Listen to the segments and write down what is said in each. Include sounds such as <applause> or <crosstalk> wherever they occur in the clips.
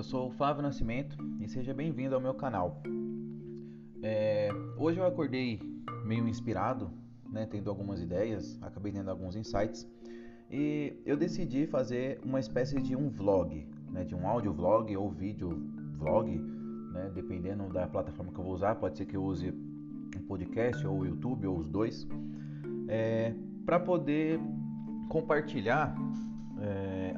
eu sou o Flávio Nascimento e seja bem-vindo ao meu canal. É, hoje eu acordei meio inspirado, né, tendo algumas ideias, acabei tendo alguns insights e eu decidi fazer uma espécie de um vlog, né, de um áudio vlog ou vídeo vlog, né, dependendo da plataforma que eu vou usar, pode ser que eu use um podcast ou YouTube ou os dois, é, para poder compartilhar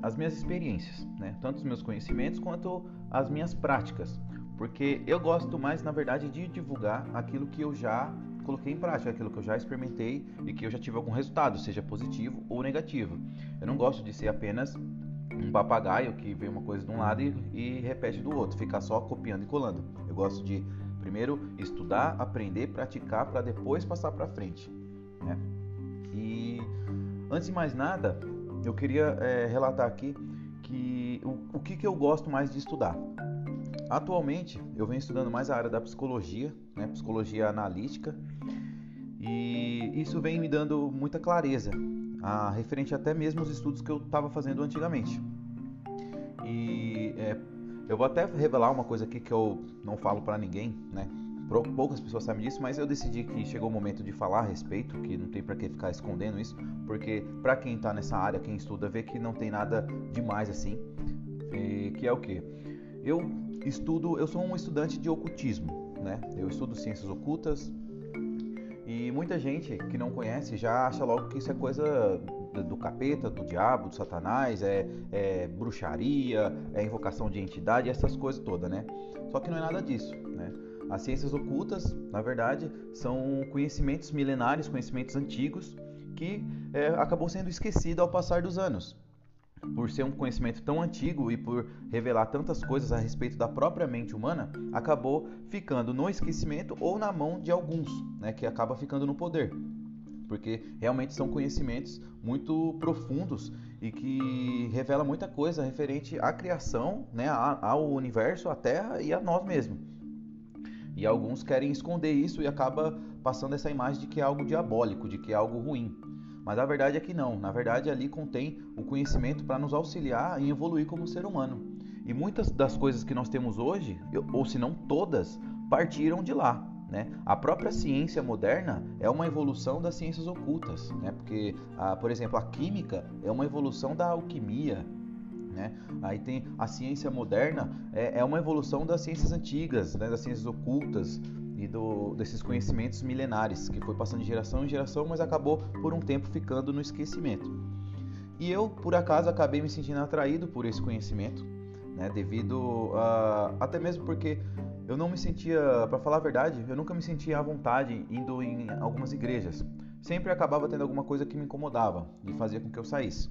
as minhas experiências, né? tanto os meus conhecimentos quanto as minhas práticas, porque eu gosto mais, na verdade, de divulgar aquilo que eu já coloquei em prática, aquilo que eu já experimentei e que eu já tive algum resultado, seja positivo ou negativo. Eu não gosto de ser apenas um papagaio que vê uma coisa de um lado e, e repete do outro, ficar só copiando e colando. Eu gosto de primeiro estudar, aprender, praticar para depois passar para frente. Né? E antes de mais nada, eu queria é, relatar aqui que o, o que, que eu gosto mais de estudar. Atualmente eu venho estudando mais a área da psicologia, né, psicologia analítica, e isso vem me dando muita clareza, a, referente até mesmo aos estudos que eu estava fazendo antigamente. E é, eu vou até revelar uma coisa aqui que eu não falo para ninguém, né? Poucas pessoas sabem disso, mas eu decidi que chegou o momento de falar a respeito, que não tem para que ficar escondendo isso, porque para quem está nessa área, quem estuda, vê que não tem nada demais assim, que é o que? Eu estudo, eu sou um estudante de ocultismo, né? Eu estudo ciências ocultas e muita gente que não conhece já acha logo que isso é coisa do capeta, do diabo, do satanás, é, é bruxaria, é invocação de entidade, essas coisas todas, né? Só que não é nada disso, né? As ciências ocultas, na verdade, são conhecimentos milenares, conhecimentos antigos, que é, acabou sendo esquecido ao passar dos anos. Por ser um conhecimento tão antigo e por revelar tantas coisas a respeito da própria mente humana, acabou ficando no esquecimento ou na mão de alguns, né, que acaba ficando no poder. Porque realmente são conhecimentos muito profundos e que revela muita coisa referente à criação, né, ao universo, à Terra e a nós mesmos. E alguns querem esconder isso e acaba passando essa imagem de que é algo diabólico, de que é algo ruim. Mas a verdade é que não. Na verdade, ali contém o conhecimento para nos auxiliar em evoluir como ser humano. E muitas das coisas que nós temos hoje, ou se não todas, partiram de lá. Né? A própria ciência moderna é uma evolução das ciências ocultas, né? porque, a, por exemplo, a química é uma evolução da alquimia, né? Aí tem a ciência moderna, é, é uma evolução das ciências antigas, né? das ciências ocultas e do, desses conhecimentos milenares, que foi passando de geração em geração, mas acabou por um tempo ficando no esquecimento. E eu, por acaso, acabei me sentindo atraído por esse conhecimento, né? devido a. até mesmo porque eu não me sentia, para falar a verdade, eu nunca me sentia à vontade indo em algumas igrejas. Sempre acabava tendo alguma coisa que me incomodava e fazia com que eu saísse.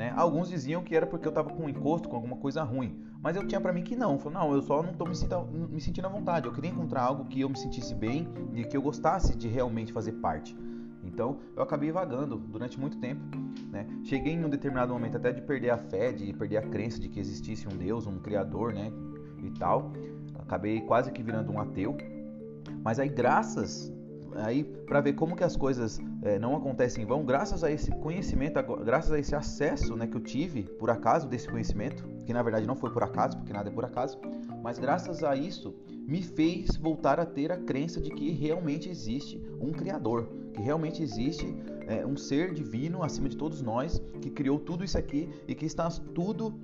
Né? Alguns diziam que era porque eu estava com um encosto, com alguma coisa ruim. Mas eu tinha para mim que não. Eu falei, não, eu só não estou me, me sentindo à vontade. Eu queria encontrar algo que eu me sentisse bem e que eu gostasse de realmente fazer parte. Então eu acabei vagando durante muito tempo. Né? Cheguei em um determinado momento até de perder a fé, de perder a crença de que existisse um Deus, um Criador, né? E tal. Acabei quase que virando um ateu. Mas aí, graças aí para ver como que as coisas é, não acontecem em vão, graças a esse conhecimento, graças a esse acesso né, que eu tive por acaso desse conhecimento, que na verdade não foi por acaso, porque nada é por acaso, mas graças a isso me fez voltar a ter a crença de que realmente existe um Criador, que realmente existe é, um ser divino acima de todos nós, que criou tudo isso aqui e que está tudo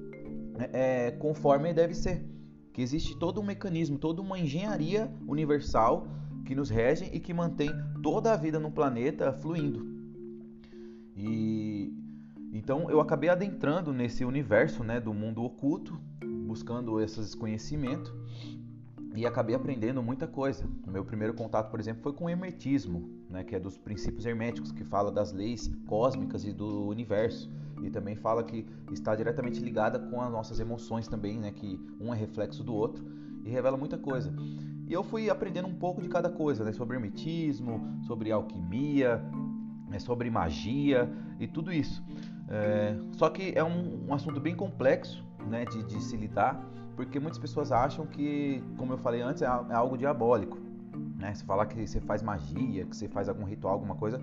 é, conforme deve ser. Que existe todo um mecanismo, toda uma engenharia universal que nos regem e que mantém toda a vida no planeta fluindo. E então eu acabei adentrando nesse universo, né, do mundo oculto, buscando esses conhecimentos e acabei aprendendo muita coisa. O meu primeiro contato, por exemplo, foi com o hermetismo, né, que é dos princípios herméticos, que fala das leis cósmicas e do universo. E também fala que está diretamente ligada com as nossas emoções também, né, que um é reflexo do outro e revela muita coisa. E eu fui aprendendo um pouco de cada coisa, né? Sobre hermetismo, sobre alquimia, né? sobre magia e tudo isso. É, só que é um, um, assunto bem complexo né? de, de, se lidar, porque muitas pessoas acham que, como eu falei antes, é, é algo diabólico. Né? Se falar que você faz magia, que você faz algum ritual, alguma coisa,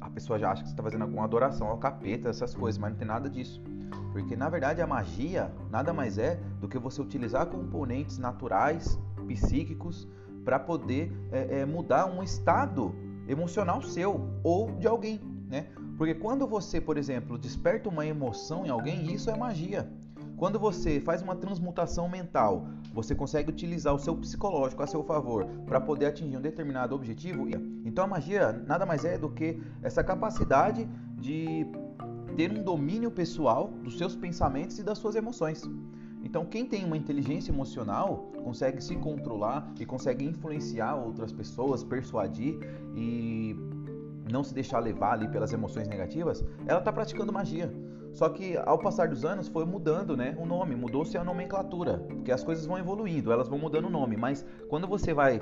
a pessoa já acha que você está fazendo alguma adoração ao capeta, essas coisas, mas não tem nada disso. Porque na verdade a magia nada mais é do que você utilizar componentes naturais, psíquicos, para poder é, é, mudar um estado emocional seu ou de alguém, né? Porque quando você, por exemplo, desperta uma emoção em alguém, isso é magia. Quando você faz uma transmutação mental, você consegue utilizar o seu psicológico a seu favor para poder atingir um determinado objetivo. Então a magia nada mais é do que essa capacidade de ter um domínio pessoal dos seus pensamentos e das suas emoções. Então, quem tem uma inteligência emocional consegue se controlar e consegue influenciar outras pessoas, persuadir e não se deixar levar ali pelas emoções negativas, ela está praticando magia. Só que ao passar dos anos foi mudando, né? O nome, mudou-se a nomenclatura, porque as coisas vão evoluindo, elas vão mudando o nome. Mas quando você vai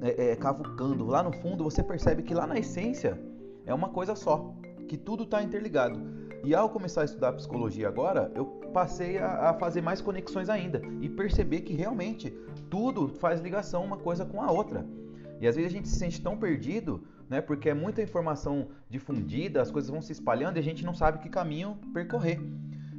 é, é, cavucando lá no fundo, você percebe que lá na essência é uma coisa só, que tudo está interligado. E ao começar a estudar psicologia agora, eu passei a, a fazer mais conexões ainda e perceber que realmente tudo faz ligação uma coisa com a outra. E às vezes a gente se sente tão perdido né? Porque é muita informação difundida, as coisas vão se espalhando e a gente não sabe que caminho percorrer.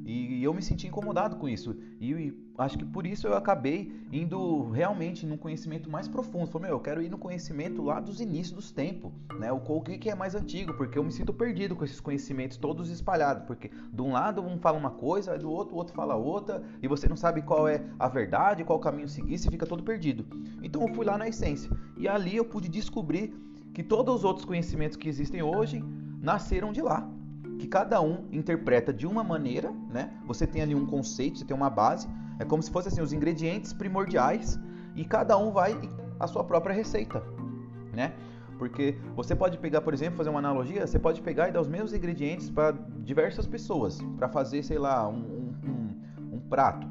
E eu me senti incomodado com isso. E acho que por isso eu acabei indo realmente num conhecimento mais profundo. Falei, meu, eu quero ir no conhecimento lá dos inícios dos tempos, né? O, o que é mais antigo, porque eu me sinto perdido com esses conhecimentos todos espalhados. Porque de um lado um fala uma coisa, do outro o outro fala outra, e você não sabe qual é a verdade, qual caminho seguir, você fica todo perdido. Então eu fui lá na essência. E ali eu pude descobrir que todos os outros conhecimentos que existem hoje nasceram de lá. Que cada um interpreta de uma maneira, né? Você tem ali um conceito, você tem uma base, é como se fossem assim, os ingredientes primordiais e cada um vai a sua própria receita, né? Porque você pode pegar, por exemplo, fazer uma analogia, você pode pegar e dar os mesmos ingredientes para diversas pessoas, para fazer, sei lá, um, um, um prato.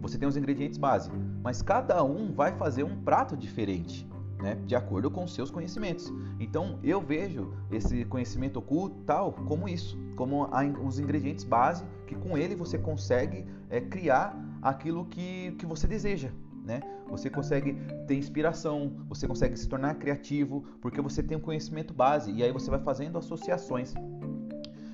Você tem os ingredientes base, mas cada um vai fazer um prato diferente né, de acordo com seus conhecimentos. Então eu vejo esse conhecimento oculto tal como isso, como os ingredientes base que com ele você consegue é, criar aquilo que, que você deseja. Né? Você consegue ter inspiração, você consegue se tornar criativo, porque você tem um conhecimento base e aí você vai fazendo associações.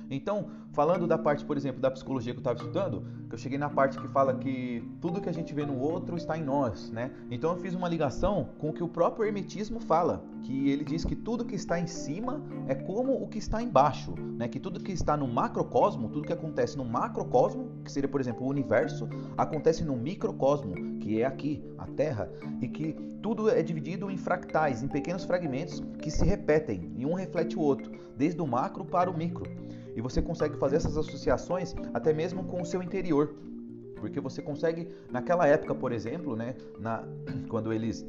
Então, falando da parte, por exemplo, da psicologia que eu estava estudando, eu cheguei na parte que fala que tudo que a gente vê no outro está em nós, né? Então eu fiz uma ligação com o que o próprio hermetismo fala, que ele diz que tudo que está em cima é como o que está embaixo, né? Que tudo que está no macrocosmo, tudo que acontece no macrocosmo, que seria, por exemplo, o universo, acontece no microcosmo, que é aqui, a Terra, e que tudo é dividido em fractais, em pequenos fragmentos que se repetem, e um reflete o outro, desde o macro para o micro. E você consegue fazer essas associações até mesmo com o seu interior. Porque você consegue, naquela época, por exemplo, né, na, <clears throat> quando eles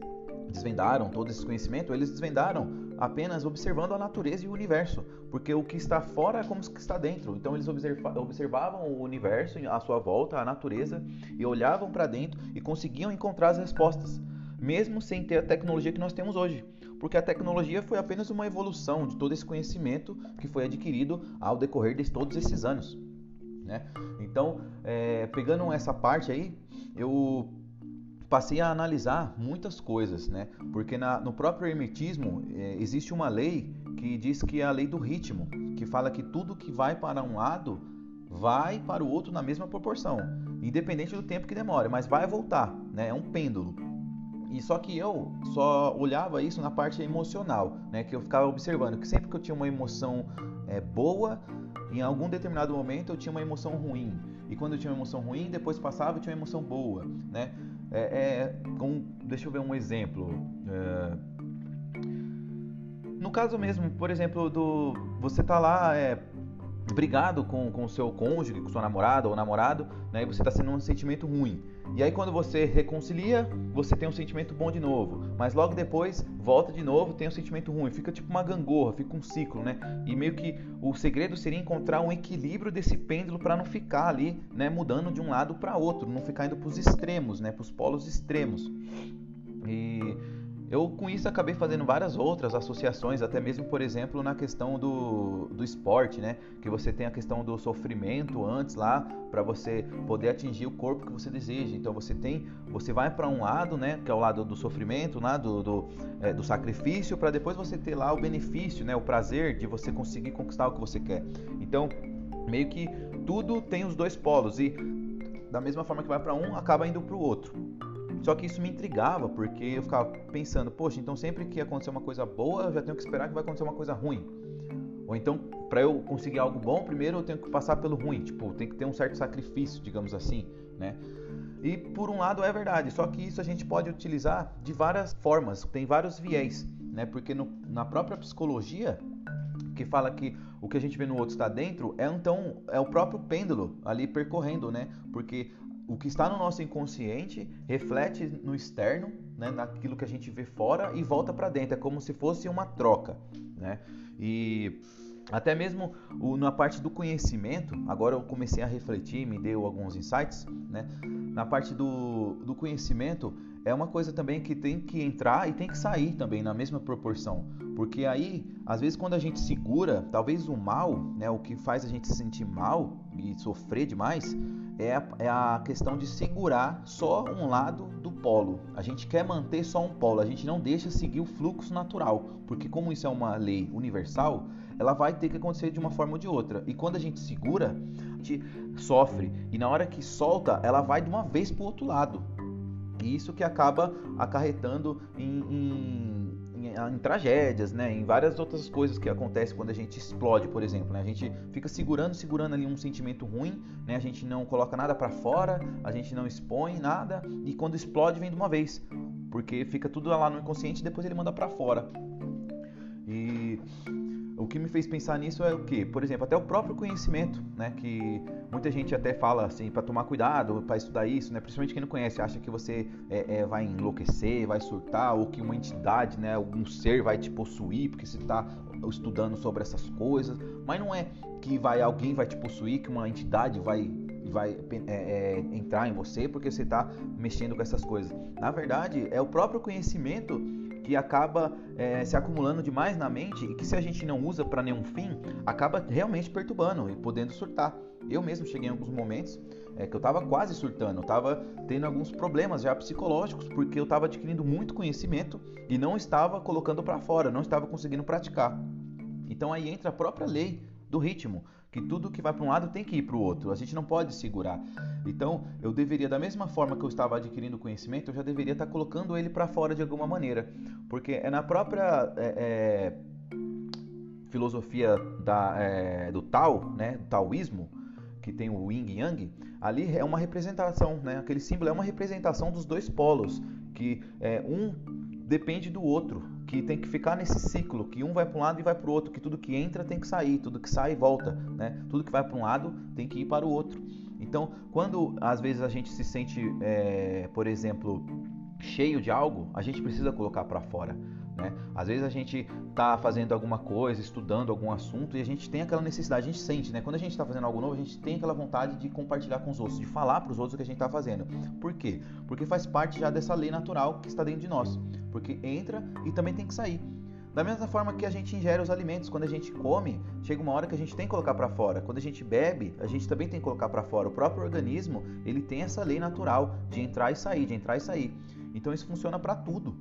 desvendaram todo esse conhecimento, eles desvendaram apenas observando a natureza e o universo, porque o que está fora é como o que está dentro. Então eles observavam o universo à sua volta, a natureza, e olhavam para dentro e conseguiam encontrar as respostas, mesmo sem ter a tecnologia que nós temos hoje porque a tecnologia foi apenas uma evolução de todo esse conhecimento que foi adquirido ao decorrer de todos esses anos. Né? Então, é, pegando essa parte aí, eu passei a analisar muitas coisas, né? Porque na, no próprio hermetismo é, existe uma lei que diz que é a lei do ritmo, que fala que tudo que vai para um lado vai para o outro na mesma proporção, independente do tempo que demore, mas vai voltar, né? É um pêndulo. E só que eu só olhava isso na parte emocional, né? Que eu ficava observando que sempre que eu tinha uma emoção é, boa, em algum determinado momento eu tinha uma emoção ruim. E quando eu tinha uma emoção ruim, depois passava e tinha uma emoção boa, né? É, é, deixa eu ver um exemplo. É, no caso mesmo, por exemplo, do você tá lá é, brigado com o seu cônjuge, com sua namorada ou namorado, né? E você está sendo um sentimento ruim. E aí quando você reconcilia, você tem um sentimento bom de novo, mas logo depois volta de novo, tem um sentimento ruim, fica tipo uma gangorra, fica um ciclo, né? E meio que o segredo seria encontrar um equilíbrio desse pêndulo para não ficar ali, né, mudando de um lado para outro, não ficar indo para os extremos, né, para os polos extremos. E eu com isso acabei fazendo várias outras associações, até mesmo, por exemplo, na questão do, do esporte, né? Que você tem a questão do sofrimento antes lá para você poder atingir o corpo que você deseja. Então você tem, você vai para um lado, né? Que é o lado do sofrimento, né? do, do, é, do sacrifício, para depois você ter lá o benefício, né? O prazer de você conseguir conquistar o que você quer. Então meio que tudo tem os dois polos e da mesma forma que vai para um, acaba indo para o outro. Só que isso me intrigava, porque eu ficava pensando, poxa, então sempre que acontecer uma coisa boa, eu já tenho que esperar que vai acontecer uma coisa ruim. Ou então, para eu conseguir algo bom, primeiro eu tenho que passar pelo ruim, tipo, tem que ter um certo sacrifício, digamos assim, né? E por um lado é verdade, só que isso a gente pode utilizar de várias formas, tem vários viés, né? Porque no, na própria psicologia, que fala que o que a gente vê no outro está dentro, é então é o próprio pêndulo ali percorrendo, né? Porque o que está no nosso inconsciente reflete no externo, né, naquilo que a gente vê fora e volta para dentro. É como se fosse uma troca, né? E até mesmo o, na parte do conhecimento, agora eu comecei a refletir, me deu alguns insights, né? Na parte do, do conhecimento, é uma coisa também que tem que entrar e tem que sair também na mesma proporção. Porque aí, às vezes, quando a gente segura, talvez o mal, né, o que faz a gente se sentir mal e sofrer demais, é a, é a questão de segurar só um lado do polo. A gente quer manter só um polo, a gente não deixa seguir o fluxo natural. Porque, como isso é uma lei universal, ela vai ter que acontecer de uma forma ou de outra. E quando a gente segura, a gente sofre. E na hora que solta, ela vai de uma vez para o outro lado. E isso que acaba acarretando em, em, em, tragédias, né? em várias outras coisas que acontecem quando a gente explode, por exemplo. Né? A gente fica segurando, segurando ali um sentimento ruim, né? a gente não coloca nada para fora, a gente não expõe nada, e quando explode vem de uma vez, porque fica tudo lá no inconsciente e depois ele manda para fora. O que me fez pensar nisso é o que? Por exemplo, até o próprio conhecimento, né? Que muita gente até fala assim para tomar cuidado para estudar isso, né? Principalmente quem não conhece, acha que você é, é, vai enlouquecer, vai surtar ou que uma entidade, né? Algum ser vai te possuir porque você está estudando sobre essas coisas. Mas não é que vai alguém vai te possuir, que uma entidade vai vai é, é, entrar em você porque você está mexendo com essas coisas. Na verdade, é o próprio conhecimento que acaba é, se acumulando demais na mente e que se a gente não usa para nenhum fim, acaba realmente perturbando e podendo surtar. Eu mesmo cheguei em alguns momentos é, que eu estava quase surtando, eu estava tendo alguns problemas já psicológicos porque eu estava adquirindo muito conhecimento e não estava colocando para fora, não estava conseguindo praticar. Então aí entra a própria lei do ritmo que tudo que vai para um lado tem que ir para o outro. A gente não pode segurar. Então, eu deveria, da mesma forma que eu estava adquirindo conhecimento, eu já deveria estar colocando ele para fora de alguma maneira. Porque é na própria é, é, filosofia da, é, do Tao, né, taoísmo, que tem o Yin Yang, ali é uma representação, né? Aquele símbolo é uma representação dos dois polos, que é, um depende do outro que tem que ficar nesse ciclo, que um vai para um lado e vai para o outro, que tudo que entra tem que sair, tudo que sai volta, né? Tudo que vai para um lado tem que ir para o outro. Então, quando às vezes a gente se sente, é, por exemplo, cheio de algo, a gente precisa colocar para fora. Né? Às vezes a gente está fazendo alguma coisa, estudando algum assunto e a gente tem aquela necessidade, a gente sente, né? Quando a gente está fazendo algo novo, a gente tem aquela vontade de compartilhar com os outros, de falar para os outros o que a gente está fazendo. Por quê? Porque faz parte já dessa lei natural que está dentro de nós. Porque entra e também tem que sair. Da mesma forma que a gente ingere os alimentos, quando a gente come, chega uma hora que a gente tem que colocar para fora. Quando a gente bebe, a gente também tem que colocar para fora. O próprio organismo, ele tem essa lei natural de entrar e sair, de entrar e sair. Então isso funciona para tudo.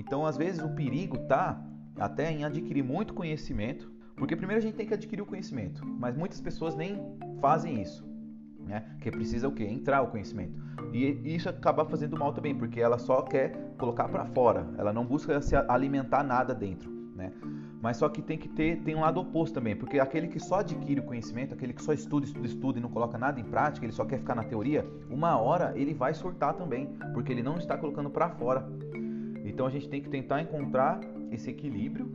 Então, às vezes, o perigo tá até em adquirir muito conhecimento, porque primeiro a gente tem que adquirir o conhecimento, mas muitas pessoas nem fazem isso, né? Que precisa o quê? Entrar o conhecimento. E isso acaba fazendo mal também, porque ela só quer colocar para fora, ela não busca se alimentar nada dentro, né? Mas só que tem que ter tem um lado oposto também, porque aquele que só adquire o conhecimento, aquele que só estuda, estuda, estuda e não coloca nada em prática, ele só quer ficar na teoria, uma hora ele vai surtar também, porque ele não está colocando para fora. Então a gente tem que tentar encontrar esse equilíbrio,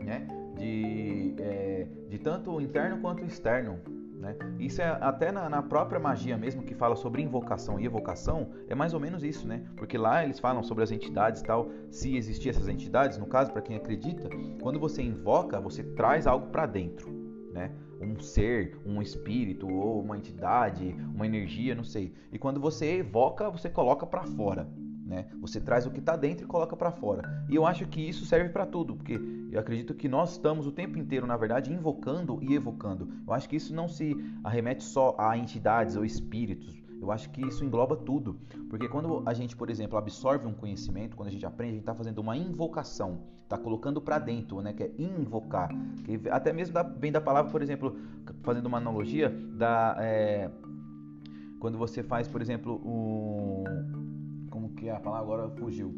né? De, é, de tanto o interno quanto externo. Né? Isso é até na, na, própria magia mesmo que fala sobre invocação e evocação é mais ou menos isso, né? Porque lá eles falam sobre as entidades tal, se existir essas entidades, no caso para quem acredita, quando você invoca você traz algo para dentro, né? Um ser, um espírito ou uma entidade, uma energia, não sei. E quando você evoca você coloca para fora. Né? Você traz o que está dentro e coloca para fora. E eu acho que isso serve para tudo, porque eu acredito que nós estamos o tempo inteiro, na verdade, invocando e evocando. Eu acho que isso não se arremete só a entidades ou espíritos. Eu acho que isso engloba tudo. Porque quando a gente, por exemplo, absorve um conhecimento, quando a gente aprende, a gente está fazendo uma invocação, está colocando para dentro, né? Que é invocar. Que até mesmo vem da palavra, por exemplo, fazendo uma analogia, da, é, quando você faz, por exemplo, o que a palavra agora fugiu.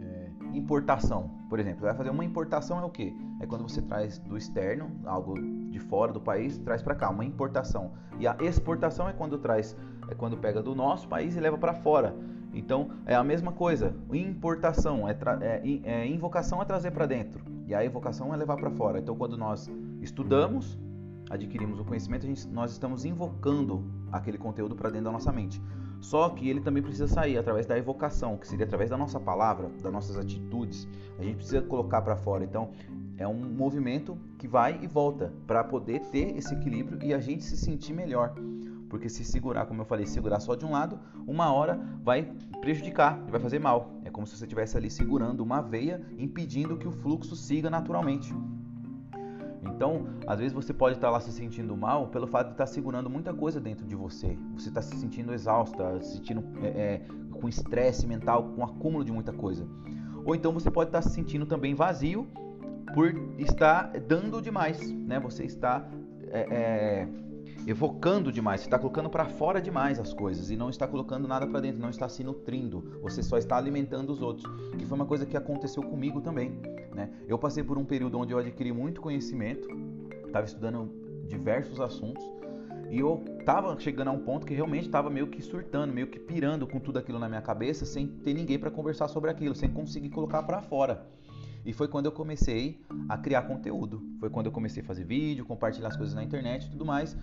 É, importação, por exemplo. Você vai fazer uma importação é o que? É quando você traz do externo, algo de fora do país, traz para cá, uma importação. E a exportação é quando traz, é quando pega do nosso país e leva para fora. Então é a mesma coisa. Importação é, é, é invocação é trazer para dentro e a evocação é levar para fora. Então quando nós estudamos, adquirimos o conhecimento, gente, nós estamos invocando aquele conteúdo para dentro da nossa mente. Só que ele também precisa sair através da evocação, que seria através da nossa palavra, das nossas atitudes. A gente precisa colocar para fora. Então, é um movimento que vai e volta para poder ter esse equilíbrio e a gente se sentir melhor. Porque se segurar, como eu falei, segurar só de um lado, uma hora vai prejudicar, vai fazer mal. É como se você estivesse ali segurando uma veia, impedindo que o fluxo siga naturalmente. Então, às vezes você pode estar lá se sentindo mal pelo fato de estar segurando muita coisa dentro de você. Você está se sentindo exausta, se sentindo é, é, com estresse mental, com acúmulo de muita coisa. Ou então você pode estar se sentindo também vazio por estar dando demais, né? Você está é, é evocando demais, você está colocando para fora demais as coisas e não está colocando nada para dentro, não está se nutrindo, você só está alimentando os outros. Que foi uma coisa que aconteceu comigo também. Né? Eu passei por um período onde eu adquiri muito conhecimento, estava estudando diversos assuntos e eu estava chegando a um ponto que realmente estava meio que surtando, meio que pirando com tudo aquilo na minha cabeça, sem ter ninguém para conversar sobre aquilo, sem conseguir colocar para fora. E foi quando eu comecei a criar conteúdo. Foi quando eu comecei a fazer vídeo, compartilhar as coisas na internet e tudo mais,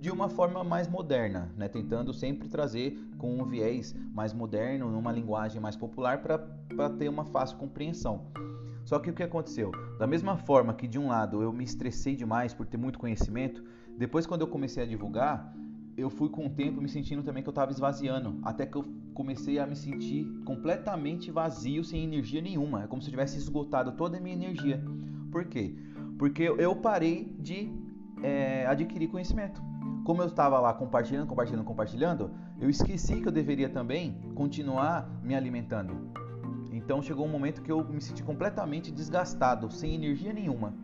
de uma forma mais moderna, né? tentando sempre trazer com um viés mais moderno, numa linguagem mais popular para ter uma fácil compreensão. Só que o que aconteceu? Da mesma forma que de um lado eu me estressei demais por ter muito conhecimento, depois quando eu comecei a divulgar, eu fui com o tempo me sentindo também que eu estava esvaziando, até que eu comecei a me sentir completamente vazio, sem energia nenhuma. É como se eu tivesse esgotado toda a minha energia. Por quê? Porque eu parei de é, adquirir conhecimento como eu estava lá compartilhando, compartilhando, compartilhando, eu esqueci que eu deveria também continuar me alimentando. Então chegou um momento que eu me senti completamente desgastado, sem energia nenhuma,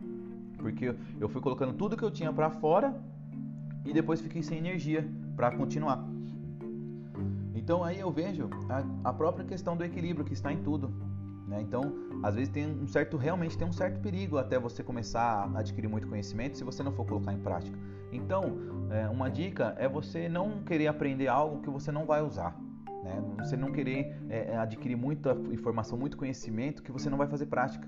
porque eu fui colocando tudo que eu tinha para fora e depois fiquei sem energia para continuar. Então aí eu vejo a, a própria questão do equilíbrio que está em tudo. Né? Então, às vezes tem um certo, realmente tem um certo perigo até você começar a adquirir muito conhecimento se você não for colocar em prática. Então, é, uma dica é você não querer aprender algo que você não vai usar. Né? Você não querer é, é adquirir muita informação, muito conhecimento que você não vai fazer prática.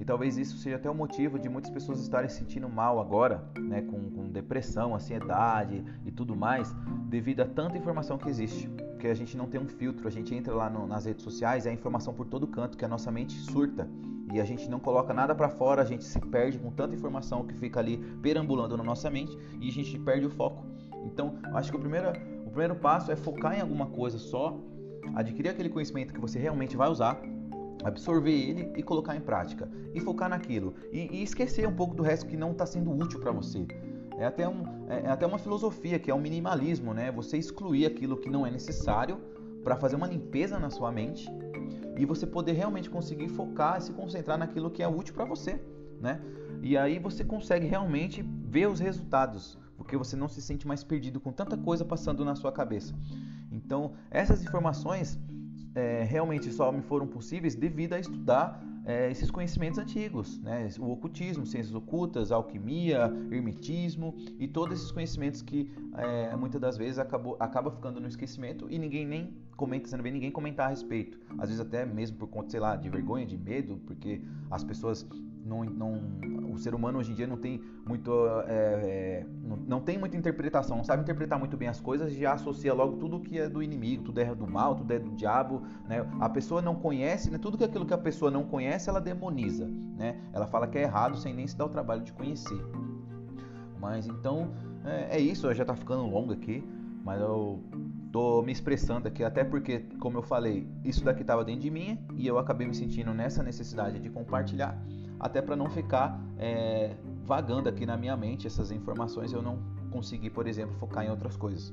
E talvez isso seja até o motivo de muitas pessoas estarem se sentindo mal agora, né, com, com depressão, ansiedade e tudo mais, devido a tanta informação que existe porque a gente não tem um filtro, a gente entra lá no, nas redes sociais, é informação por todo canto, que a nossa mente surta e a gente não coloca nada para fora, a gente se perde com tanta informação que fica ali perambulando na nossa mente e a gente perde o foco. Então, acho que o primeiro, o primeiro passo é focar em alguma coisa só, adquirir aquele conhecimento que você realmente vai usar, absorver ele e colocar em prática e focar naquilo e, e esquecer um pouco do resto que não está sendo útil para você. É até, um, é, é até uma filosofia que é o minimalismo, né? Você excluir aquilo que não é necessário para fazer uma limpeza na sua mente e você poder realmente conseguir focar e se concentrar naquilo que é útil para você, né? E aí você consegue realmente ver os resultados, porque você não se sente mais perdido com tanta coisa passando na sua cabeça. Então, essas informações é, realmente só me foram possíveis devido a estudar é, esses conhecimentos antigos, né? o ocultismo, ciências ocultas, alquimia, hermetismo e todos esses conhecimentos que é, muitas das vezes acabou, acaba ficando no esquecimento e ninguém nem comenta, você não vê ninguém comentar a respeito. Às vezes até mesmo por conta, sei lá, de vergonha, de medo, porque as pessoas não, não, o ser humano hoje em dia não tem muito é, é, não, não, tem muita interpretação, não sabe interpretar muito bem as coisas, já associa logo tudo que é do inimigo, tudo é do mal, tudo é do diabo, né? A pessoa não conhece, né? Tudo que aquilo que a pessoa não conhece, ela demoniza, né? Ela fala que é errado sem nem se dar o trabalho de conhecer. Mas então é, é isso, já está ficando longo aqui, mas eu Tô me expressando aqui até porque, como eu falei, isso daqui estava dentro de mim e eu acabei me sentindo nessa necessidade de compartilhar, até para não ficar é, vagando aqui na minha mente essas informações, eu não conseguir, por exemplo, focar em outras coisas.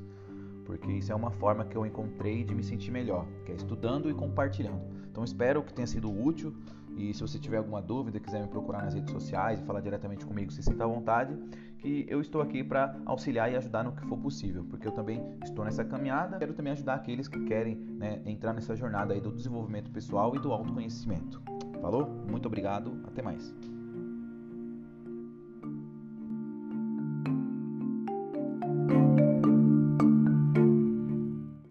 Porque isso é uma forma que eu encontrei de me sentir melhor, que é estudando e compartilhando. Então espero que tenha sido útil e se você tiver alguma dúvida, quiser me procurar nas redes sociais e falar diretamente comigo, se sinta à vontade, que eu estou aqui para auxiliar e ajudar no que for possível, porque eu também estou nessa caminhada. Quero também ajudar aqueles que querem né, entrar nessa jornada aí do desenvolvimento pessoal e do autoconhecimento. Falou? Muito obrigado, até mais.